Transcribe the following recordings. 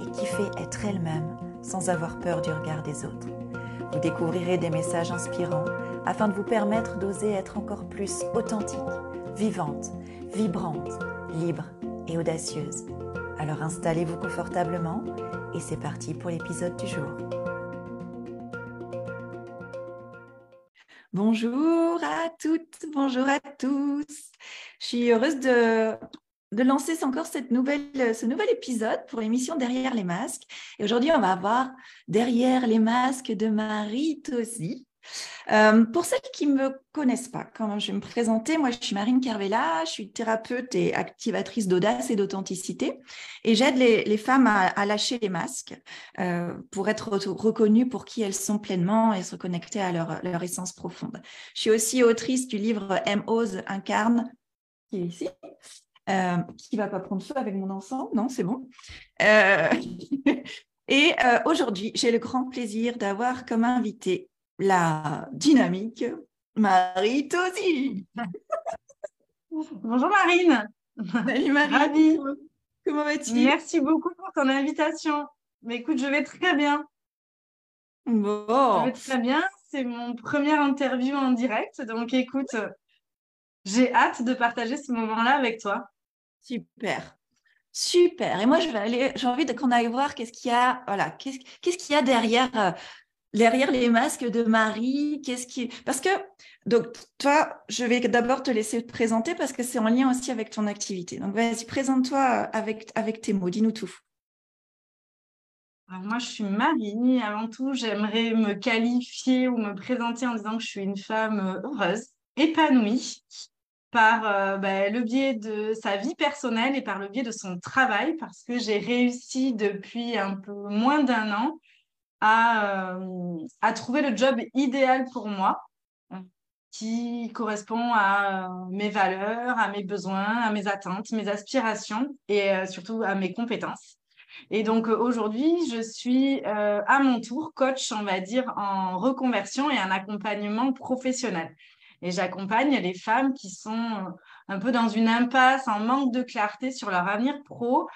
et fait être elles-mêmes sans avoir peur du regard des autres. Vous découvrirez des messages inspirants afin de vous permettre d'oser être encore plus authentique, vivante, vibrante, libre et audacieuse. Alors installez-vous confortablement et c'est parti pour l'épisode du jour. Bonjour à toutes, bonjour à tous. Je suis heureuse de de lancer encore cette nouvelle, ce nouvel épisode pour l'émission Derrière les masques. Et aujourd'hui, on va voir Derrière les masques de Marie Tosi. Euh, pour celles qui ne me connaissent pas, quand je vais me présenter, moi je suis Marine Kervella, je suis thérapeute et activatrice d'audace et d'authenticité et j'aide les, femmes à, lâcher les masques euh, pour être reconnues pour qui elles sont pleinement et se reconnecter à leur, leur essence profonde. Je suis aussi autrice du livre M. Ose incarne, qui est ici, euh, qui va pas prendre feu avec mon enfant, non, c'est bon. Euh, et euh, aujourd'hui, j'ai le grand plaisir d'avoir comme invité la dynamique Marie Tosi. Bonjour Marine. Salut Marie. Comment vas-tu? Merci beaucoup pour ton invitation. Mais écoute, je vais très bien. Bon. Je vais très bien. C'est mon première interview en direct. Donc écoute, j'ai hâte de partager ce moment-là avec toi. Super. Super. Et moi, je vais aller, j'ai envie qu'on aille voir qu'est-ce qu'il y a, voilà, qu'est-ce, qu'il y a derrière, euh, derrière les masques de Marie, qu'est-ce qui, parce que, donc, toi, je vais d'abord te laisser te présenter parce que c'est en lien aussi avec ton activité. Donc, vas-y, présente-toi avec, avec tes mots, dis-nous tout. Moi, je suis Marie. Avant tout, j'aimerais me qualifier ou me présenter en disant que je suis une femme heureuse, épanouie, par euh, bah, le biais de sa vie personnelle et par le biais de son travail, parce que j'ai réussi depuis un peu moins d'un an à, euh, trouver le job idéal pour moi, qui correspond à euh, mes valeurs, à mes besoins, à mes attentes, mes aspirations et surtout à mes compétences. Et donc aujourd'hui, je suis à mon tour coach, on va dire, en reconversion et en accompagnement professionnel. Et j'accompagne les femmes qui sont euh, un peu dans une impasse, en manque de clarté sur leur avenir pro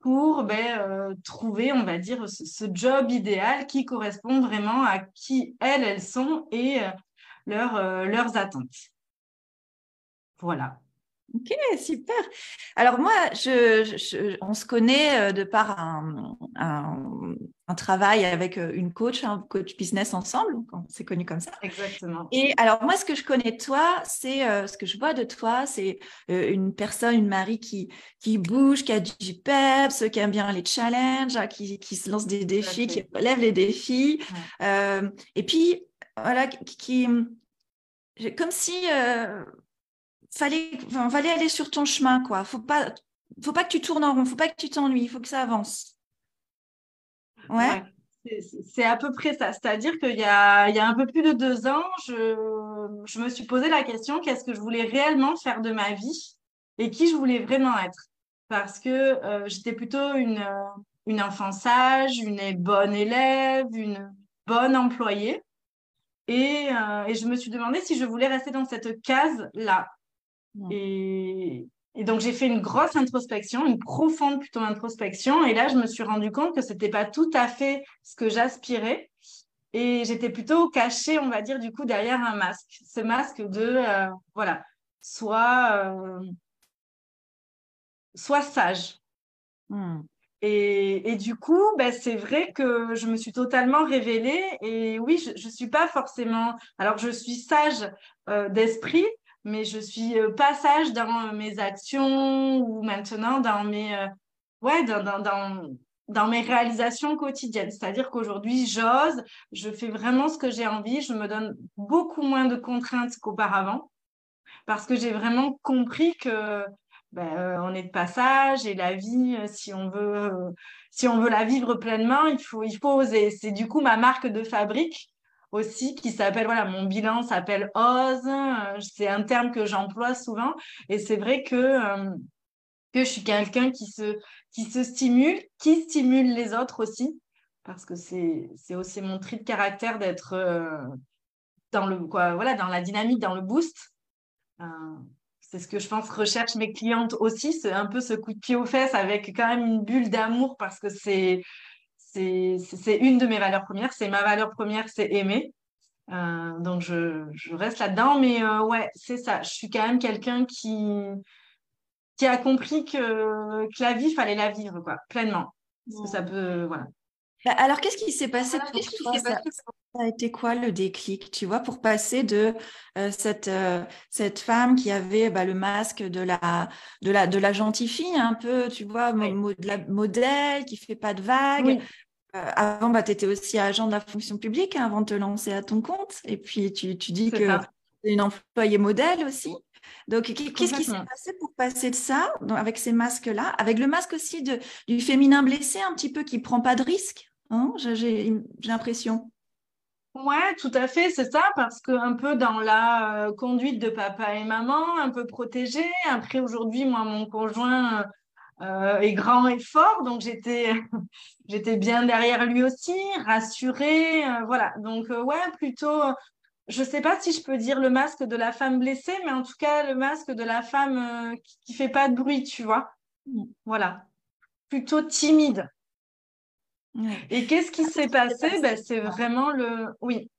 pour ben, euh, trouver, on va dire, ce, job idéal qui correspond vraiment à qui elles, elles sont et euh, leurs attentes. Voilà. Ok, super. Alors moi, je, on se connaît de par un, un travail avec euh, une coach, un coach business ensemble, on s'est connu comme ça. Exactement. Et alors moi, ce que je connais de toi, c'est euh, ce que je vois de toi, c'est euh, une personne, une Marie qui qui bouge, qui a du peps, qui aime bien les challenges, hein, qui, qui se lance des défis, qui relève les défis. et puis voilà, qui, comme si fallait, fallait aller sur ton chemin, quoi. Faut pas, faut pas que tu tournes en rond, faut pas que tu t'ennuies, il faut que ça avance. Ouais. C'est à peu près ça. C'est-à-dire qu'il y a, il y a un peu plus de deux ans, je, je me suis posé la question qu'est-ce que je voulais réellement faire de ma vie et qui je voulais vraiment être? Parce que euh, j'étais plutôt une, une enfant sage, une bonne élève, une bonne employée. Et, euh, et je me suis demandé si je voulais rester dans cette case-là. Et, et donc, j'ai fait une grosse introspection, une profonde plutôt introspection. Et là, je me suis rendu compte que c'était pas tout à fait ce que j'aspirais. Et j'étais plutôt cachée, on va dire, du coup, derrière un masque. Ce masque de, euh, voilà, soit, euh, soit sage. Hmm. Et, et, du coup, ben, c'est vrai que je me suis totalement révélée. Et oui, je ne suis pas forcément. Alors, je suis sage euh, d'esprit, mais je suis euh, passage dans mes actions ou maintenant dans mes, euh, ouais, dans, dans, dans, mes réalisations quotidiennes. C'est-à-dire qu'aujourd'hui, j'ose, je fais vraiment ce que j'ai envie, je me donne beaucoup moins de contraintes qu'auparavant parce que j'ai vraiment compris que ben, on est de passage et la vie, si on veut, si on veut la vivre pleinement, il faut, il faut oser. C'est du coup ma marque de fabrique aussi qui s'appelle, voilà, mon bilan s'appelle Ose. C'est un terme que j'emploie souvent. Et c'est vrai que, euh, que je suis quelqu'un qui se, qui se stimule, qui stimule les autres aussi. Parce que c'est, aussi mon trait de caractère d'être euh, dans, voilà, dans la dynamique, dans le boost. Euh, c'est ce que je pense recherche mes clientes aussi, un peu ce coup de pied aux fesses avec quand même une bulle d'amour parce que c'est c'est une de mes valeurs premières. C'est ma valeur première, c'est aimer. Euh, donc, je, je reste là-dedans. Mais euh, ouais, c'est ça. Je suis quand même quelqu'un qui, qui a compris que, que la vie, il fallait la vivre, quoi, pleinement. Parce que ça peut. Voilà. Bah, alors, qu'est-ce qui s'est passé pour toi? ça, a été quoi le déclic, tu vois, pour passer de euh, cette, cette femme qui avait bah, le masque de la, de, la, de la gentille fille, un peu, tu vois, de la modèle, qui fait pas de vagues, euh, avant, bah, tu étais aussi agent de la fonction publique hein, avant de te lancer à ton compte. Et puis, tu, tu dis que tu es une employée modèle aussi. Donc, qu'est-ce qui s'est passé pour passer de ça, avec ces masques-là, avec le masque aussi de, du féminin blessé, un petit peu qui prend pas de risque hein, J'ai l'impression. Ouais, tout à fait, c'est ça, parce que un peu dans la euh, conduite de papa et maman, un peu protégée. Après, aujourd'hui, moi, mon conjoint, euh, et grand et fort, donc j'étais bien derrière lui aussi, rassurée, euh, voilà. Donc ouais, plutôt, je sais pas si je peux dire le masque de la femme blessée, mais en tout cas le masque de la femme qui, qui fait pas de bruit, tu vois. Voilà, plutôt timide. Et qu'est-ce qui s'est passé? ben, C'est vraiment le... Oui.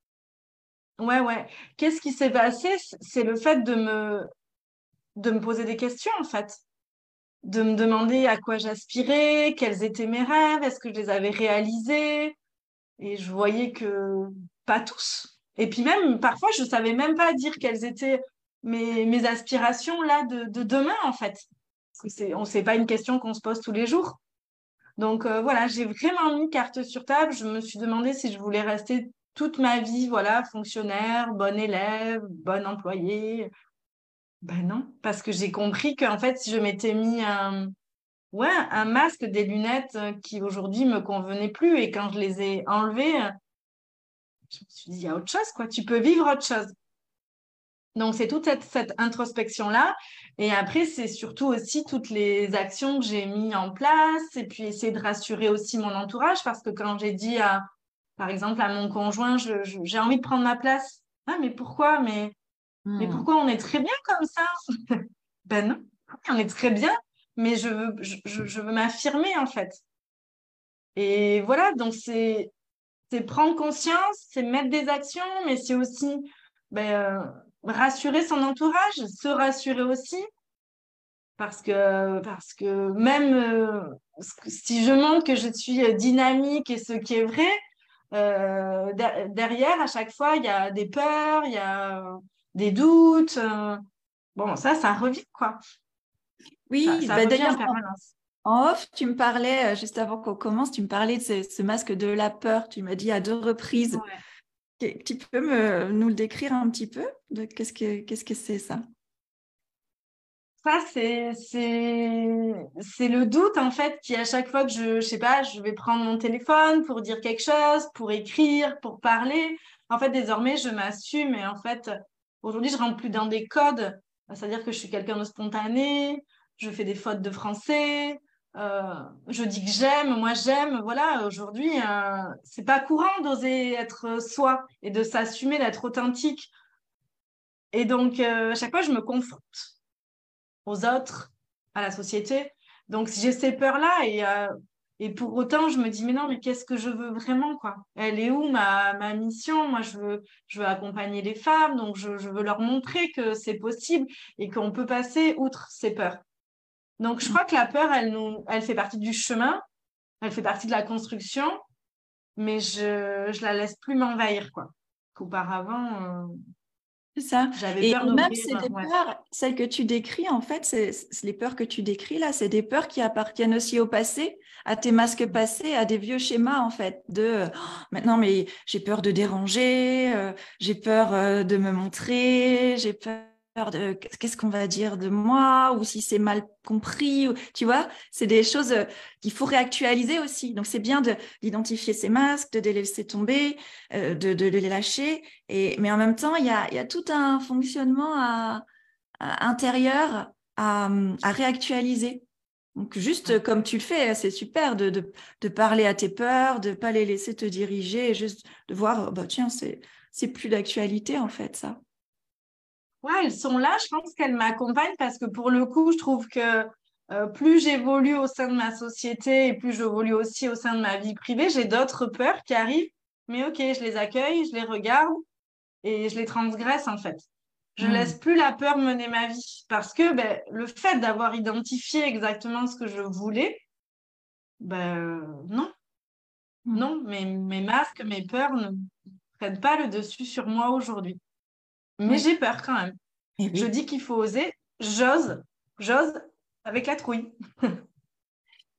Ouais, ouais. Qu'est-ce qui s'est passé? C'est le fait de me... de me poser des questions, en fait de me demander à quoi j'aspirais, quels étaient mes rêves, est-ce que je les avais réalisés? Et je voyais que pas tous. Et puis même, parfois, je ne savais même pas dire quelles étaient mes, mes aspirations là de, de demain, en fait. Parce que c'est, sait pas une question qu'on se pose tous les jours. Donc euh, voilà, j'ai vraiment mis carte sur table. Je me suis demandé si je voulais rester toute ma vie, voilà, fonctionnaire, bonne élève, bonne employée, ben non, parce que j'ai compris qu'en fait, si je m'étais mis un, ouais, un masque, des lunettes euh, qui aujourd'hui me convenaient plus, et quand je les ai enlevées, euh, je me suis dit, il y a autre chose, quoi. Tu peux vivre autre chose. Donc, c'est toute cette, cette introspection-là. Et après, c'est surtout aussi toutes les actions que j'ai mis en place et puis essayer de rassurer aussi mon entourage parce que quand j'ai dit, à, par exemple, à mon conjoint, j'ai envie de prendre ma place. Ah, mais pourquoi? Mais mais hmm. pourquoi on est très bien comme ça? Ben non, on est très bien, mais je veux, je, veux m'affirmer en fait. Et voilà, donc c'est prendre conscience, c'est mettre des actions, mais c'est aussi ben, euh, rassurer son entourage, se rassurer aussi. Parce que, parce que même euh, si je montre que je suis dynamique et ce qui est vrai, euh, derrière, à chaque fois, il y a des peurs, il y a des doutes. Euh, bon, ça, ça revient, quoi. Oui, bah, d'ailleurs, en off, tu me parlais, euh, juste avant qu'on commence, tu me parlais de ce, masque de la peur. Tu m'as dit à deux reprises. Tu peux nous le décrire un petit peu qu'est-ce que c'est ça? Ça c'est c'est le doute en fait qui à chaque fois que je je sais pas je vais prendre mon téléphone pour dire quelque chose pour écrire pour parler en fait désormais je m'assume et en fait Aujourd'hui, je rentre plus dans des codes, c'est-à-dire que je suis quelqu'un de spontané, je fais des fautes de français, euh, je dis que j'aime, moi j'aime. Voilà, aujourd'hui, euh, c'est pas courant d'oser être soi et de s'assumer, d'être authentique. Et donc, euh, à chaque fois, je me confronte aux autres, à la société. Donc, j'ai ces peurs-là et pour autant, je me dis, mais non, mais qu'est-ce que je veux vraiment, quoi? Elle est où ma, ma mission? Moi, je veux, je veux accompagner les femmes, donc je veux leur montrer que c'est possible et qu'on peut passer outre ces peurs. Donc, je crois que la peur, elle, nous, elle fait partie du chemin, elle fait partie de la construction, mais je ne la laisse plus m'envahir, quoi. Qu'auparavant, euh, c'est ça. Et même ces peurs, celles que tu décris, en fait, c'est les peurs que tu décris là, c'est des peurs qui appartiennent aussi au passé, à tes masques passés, à des vieux schémas en fait. De oh, maintenant, mais j'ai peur de déranger, euh, j'ai peur euh, de me montrer, j'ai peur de qu'est-ce qu'on va dire de moi ou si c'est mal compris. Tu vois, c'est des choses euh, qu'il faut réactualiser aussi. Donc, c'est bien d'identifier ces masques, de les laisser tomber, euh, de, de, les lâcher. Et, mais en même temps, il y a, y a tout un fonctionnement à, intérieur à, à, réactualiser. Donc, juste comme tu le fais, c'est super de, de, de, parler à tes peurs, de ne pas les laisser te diriger, et juste de voir, bah, tiens, c'est plus d'actualité en fait, ça. Ouais, elles sont là. Je pense qu'elles m'accompagnent parce que pour le coup, je trouve que euh, plus j'évolue au sein de ma société et plus j'évolue aussi au sein de ma vie privée, j'ai d'autres peurs qui arrivent. Mais ok, je les accueille, je les regarde et je les transgresse en fait. Je ne hmm. laisse plus la peur mener ma vie parce que ben, le fait d'avoir identifié exactement ce que je voulais, ben non. Hmm. Non, mes, mes masques, mes peurs ne prennent pas le dessus sur moi aujourd'hui. Mais j'ai peur quand même. Eh je dis qu'il faut oser. J'ose. J'ose avec la trouille.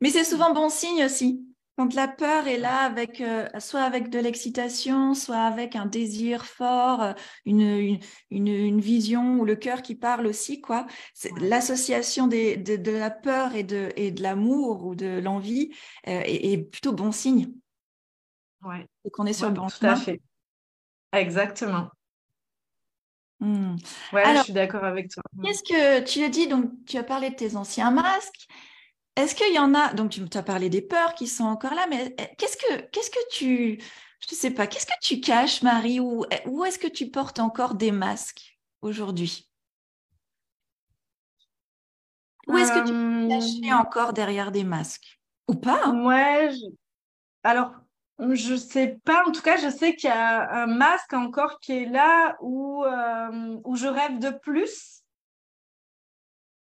Mais c'est souvent bon signe aussi. Quand la peur est là, avec, euh, soit avec de l'excitation, soit avec un désir fort, euh, une, une, vision ou le cœur qui parle aussi, quoi. L'association de, de, la peur et de, et de l'amour ou de l'envie euh, est, plutôt bon signe. Ouais. Et qu'on est sur le bon Tout à fait. Exactement. Hmm. Ouais, je suis d'accord avec toi. Qu'est-ce que tu as dit? Donc, tu as parlé de tes anciens masques. Est-ce qu'il y en a Donc, tu as parlé des peurs qui sont encore là, mais eh, qu'est-ce que qu'est-ce que tu je ne sais pas, qu'est-ce que tu caches, Marie, ou eh, où est-ce que tu portes encore des masques aujourd'hui? Où est-ce que tu peux cacher euh, encore derrière des masques? Ou pas hein? Ouais, alors je sais pas, en tout cas, je sais qu'il y a un masque encore qui est là où, euh, où je rêve de plus.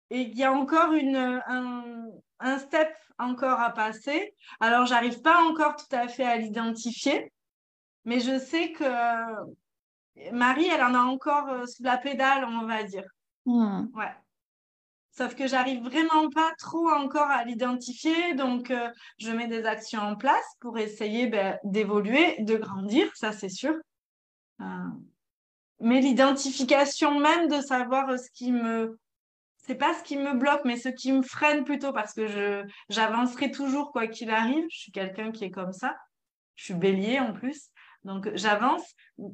Et il y a encore une, un, un step encore à passer. Alors, j'arrive pas encore tout à fait à l'identifier, mais je sais que Marie, elle en a encore euh, sous la pédale, on va dire. Hmm. Ouais. Sauf que j'arrive vraiment pas trop encore à l'identifier, donc euh, je mets des actions en place pour essayer ben, d'évoluer, de grandir, ça c'est sûr. Euh, mais l'identification même de savoir ce qui me, c'est pas ce qui me bloque, mais ce qui me freine plutôt, parce que j'avancerai toujours quoi qu'il arrive. Je suis quelqu'un qui est comme ça. Je suis bélier en plus. Donc j'avance,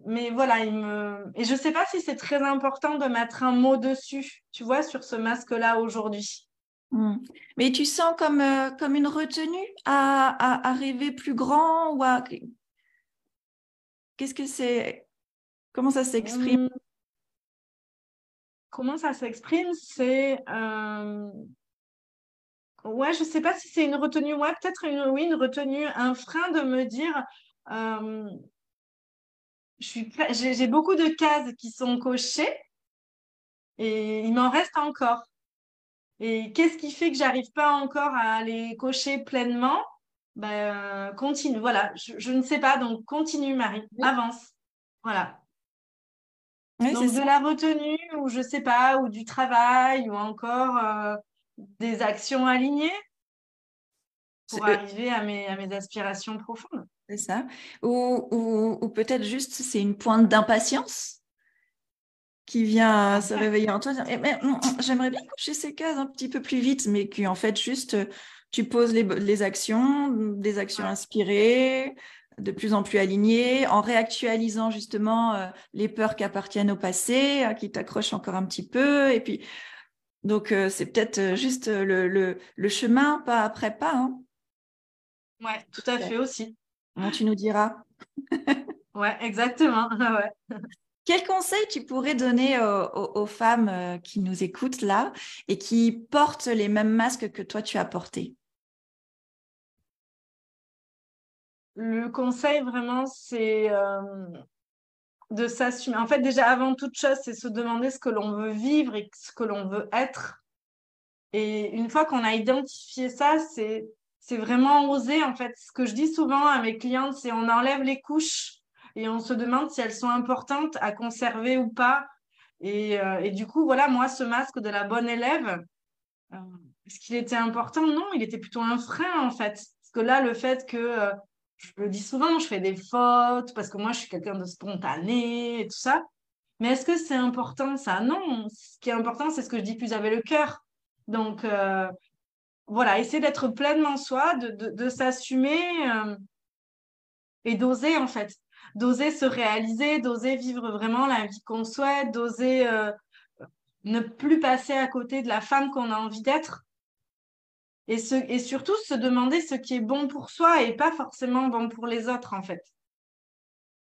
mais voilà, il me et je sais pas si c'est très important de mettre un mot dessus, tu vois, sur ce masque-là aujourd'hui. Hmm. Mais tu sens comme, euh, comme une retenue à, à, rêver plus grand ou à qu'est-ce que c'est Comment ça s'exprime? Hmm. Comment ça s'exprime? C'est euh... ouais, je sais pas si c'est une retenue, ouais, peut-être une oui, une retenue, un frein de me dire. Euh, j'ai beaucoup de cases qui sont cochées et il m'en reste encore. Et qu'est-ce qui fait que j'arrive pas encore à les cocher pleinement? Ben, continue. Voilà, je, ne sais pas, donc continue, Marie, avance. Voilà. donc de la retenue, ou je sais pas, ou du travail, ou encore euh, des actions alignées pour arriver à mes, à mes aspirations profondes. C'est ça. Ou, ou, peut-être juste c'est une pointe d'impatience qui vient se réveiller en toi. Eh, mm, mm, j'aimerais bien coucher ces cases un petit peu plus vite, mais qu'en fait, juste tu poses les, les, actions, des actions inspirées, de plus en plus alignées, en réactualisant justement euh, les peurs qui appartiennent au passé, euh, qui t'accrochent encore un petit peu. Et puis, donc, euh, c'est peut-être juste le, le, le, chemin, pas après pas. Hein. Ouais, tout à fait aussi tu nous diras. ouais, exactement. ouais. Quel conseil tu pourrais donner aux, femmes euh, qui nous écoutent là et qui portent les mêmes masques que toi tu as portés? Le conseil vraiment, c'est euh, de s'assumer. En fait, déjà avant toute chose, c'est se demander ce que l'on veut vivre et ce que l'on veut être. Et une fois qu'on a identifié ça, c'est c'est vraiment oser. En fait, ce que je dis souvent à mes clientes, c'est on enlève les couches et on se demande si elles sont importantes à conserver ou pas. Et, euh, du coup, voilà, moi, ce masque de la bonne élève, euh, est-ce qu'il était important? Non, il était plutôt un frein, en fait. Parce que là, le fait que, euh, je le dis souvent, je fais des fautes, parce que moi, je suis quelqu'un de spontané et tout ça. Mais est-ce que c'est important ça? Non. Ce qui est important, c'est ce que je dis plus avec le cœur. Donc, voilà, essayer d'être pleinement soi, de, s'assumer euh, et d'oser, en fait. D'oser se réaliser, d'oser vivre vraiment la vie qu'on souhaite, d'oser euh, ne plus passer à côté de la femme qu'on a envie d'être. Et, surtout se demander ce qui est bon pour soi et pas forcément bon pour les autres, en fait.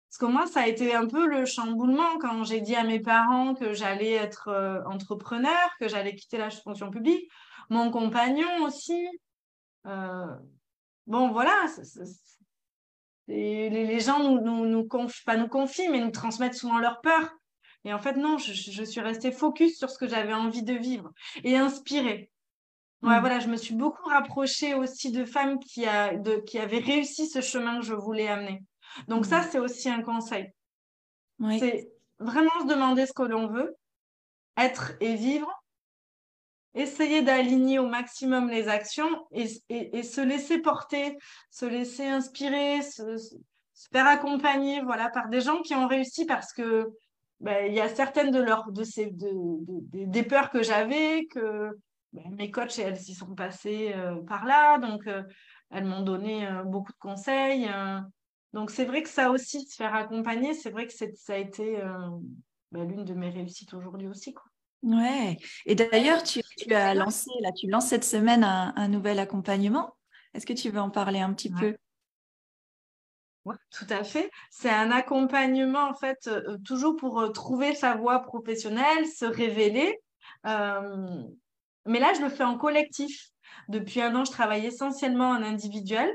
Parce que moi, ça a été un peu le chamboulement quand j'ai dit à mes parents que j'allais être euh, entrepreneur, que j'allais quitter la fonction publique. Mon compagnon aussi. Euh, bon, voilà. les, gens nous, nous, nous confient, pas nous confient, mais nous transmettent souvent leur peur. Et en fait, non, je, suis restée focus sur ce que j'avais envie de vivre et inspirée. Ouais, mmh. voilà, je me suis beaucoup rapprochée aussi de femmes qui, a, de, qui avaient réussi ce chemin que je voulais amener. Donc ça, mhm. c'est aussi un conseil. C'est vraiment se demander ce que l'on veut, être et vivre, essayer d'aligner au maximum les actions et, se laisser porter, se laisser inspirer, se, faire accompagner voilà, par des gens qui ont réussi parce que ben, il y a certaines de, leurs, de, des peurs que j'avais, que ben, mes coachs, elles s'y sont passées euh, par là, donc euh, elles m'ont donné euh, beaucoup de conseils. Donc c'est vrai que ça aussi, se faire accompagner, c'est vrai que ça a été bah, l'une de mes réussites aujourd'hui aussi. Quoi. Ouais. Et d'ailleurs, tu, as lancé, là, tu lances cette semaine un, nouvel accompagnement. Est-ce que tu veux en parler un petit peu? Oui, tout à fait. C'est un accompagnement, en fait, euh, toujours pour euh, trouver sa voie professionnelle, se révéler. mais là, je le fais en collectif. Depuis un an, je travaille essentiellement en individuel.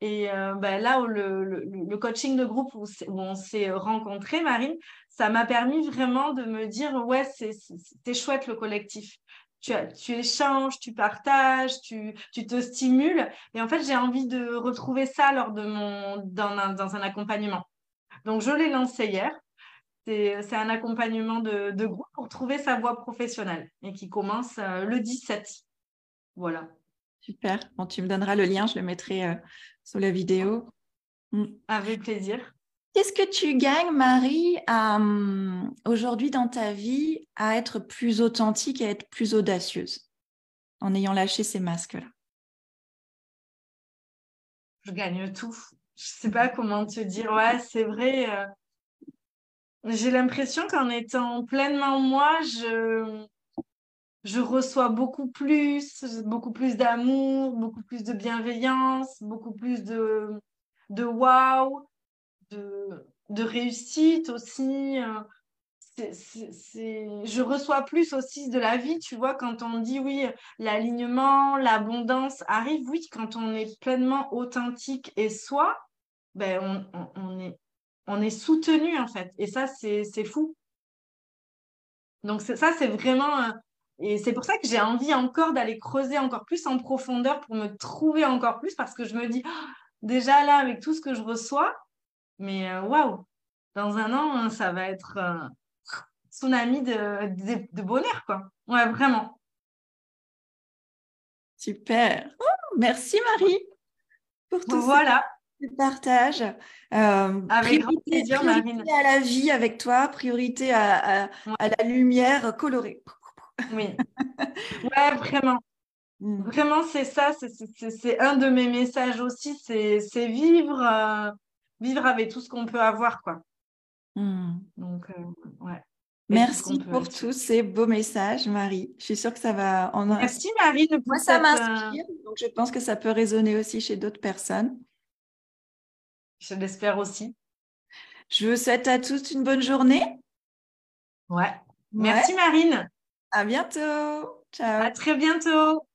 Et euh, bah, là où le, le, coaching de groupe où, on s'est rencontrés, Marine, ça m'a permis vraiment de me dire ouais, c'est chouette le collectif. Tu, tu échanges, tu partages, tu, tu, te stimules. Et en fait, j'ai envie de retrouver ça lors de mon, dans, un, dans un accompagnement. Donc, je l'ai lancé hier. C'est un accompagnement de, de, groupe pour trouver sa voie professionnelle et qui commence euh, le 17. Voilà. Super. Bon, tu me donneras le lien, je le mettrai euh, sous la vidéo. Mm. Avec plaisir. Qu'est-ce que tu gagnes, Marie, hum, aujourd'hui dans ta vie à être plus authentique et à être plus audacieuse en ayant lâché ces masques-là? Je gagne tout. Je ne sais pas comment te dire. Ouais, c'est vrai. Euh, j'ai l'impression qu'en étant pleinement moi, je, je reçois beaucoup plus, beaucoup plus d'amour, beaucoup plus de bienveillance, beaucoup plus de, de wow, de, réussite aussi. je reçois plus aussi de la vie, tu vois, quand on dit oui, l'alignement, l'abondance arrive, oui, quand on est pleinement authentique et soi, ben on, est, soutenu en fait. Et ça, c'est fou. Donc ça, c'est vraiment et c'est pour ça que j'ai envie encore d'aller creuser encore plus en profondeur pour me trouver encore plus parce que je me dis, oh, déjà là, avec tout ce que je reçois, mais euh, waouh, dans un an, hein, ça va être un tsunami de, de, bonheur, quoi. Ouais, vraiment. Super. Oh, merci Marie pour tout voilà. ce partage. Euh, avec priorité, plaisir, priorité à la vie avec toi, priorité à, à la lumière colorée. Oui. Ouais, vraiment. Mm. Vraiment, c'est ça. C'est un de mes messages aussi. C'est vivre, euh, vivre avec tout ce qu'on peut avoir, quoi. Mm. Donc, euh, ouais. Merci pour tous ces beaux messages, Marie. Je suis sûre que ça va. En... Merci, Marie. De Moi, ça m'inspire. Donc, je pense que ça peut résonner aussi chez d'autres personnes. Je l'espère aussi. Je vous souhaite à tous une bonne journée. Ouais. Merci, Marine. À bientôt. Ciao. À très bientôt.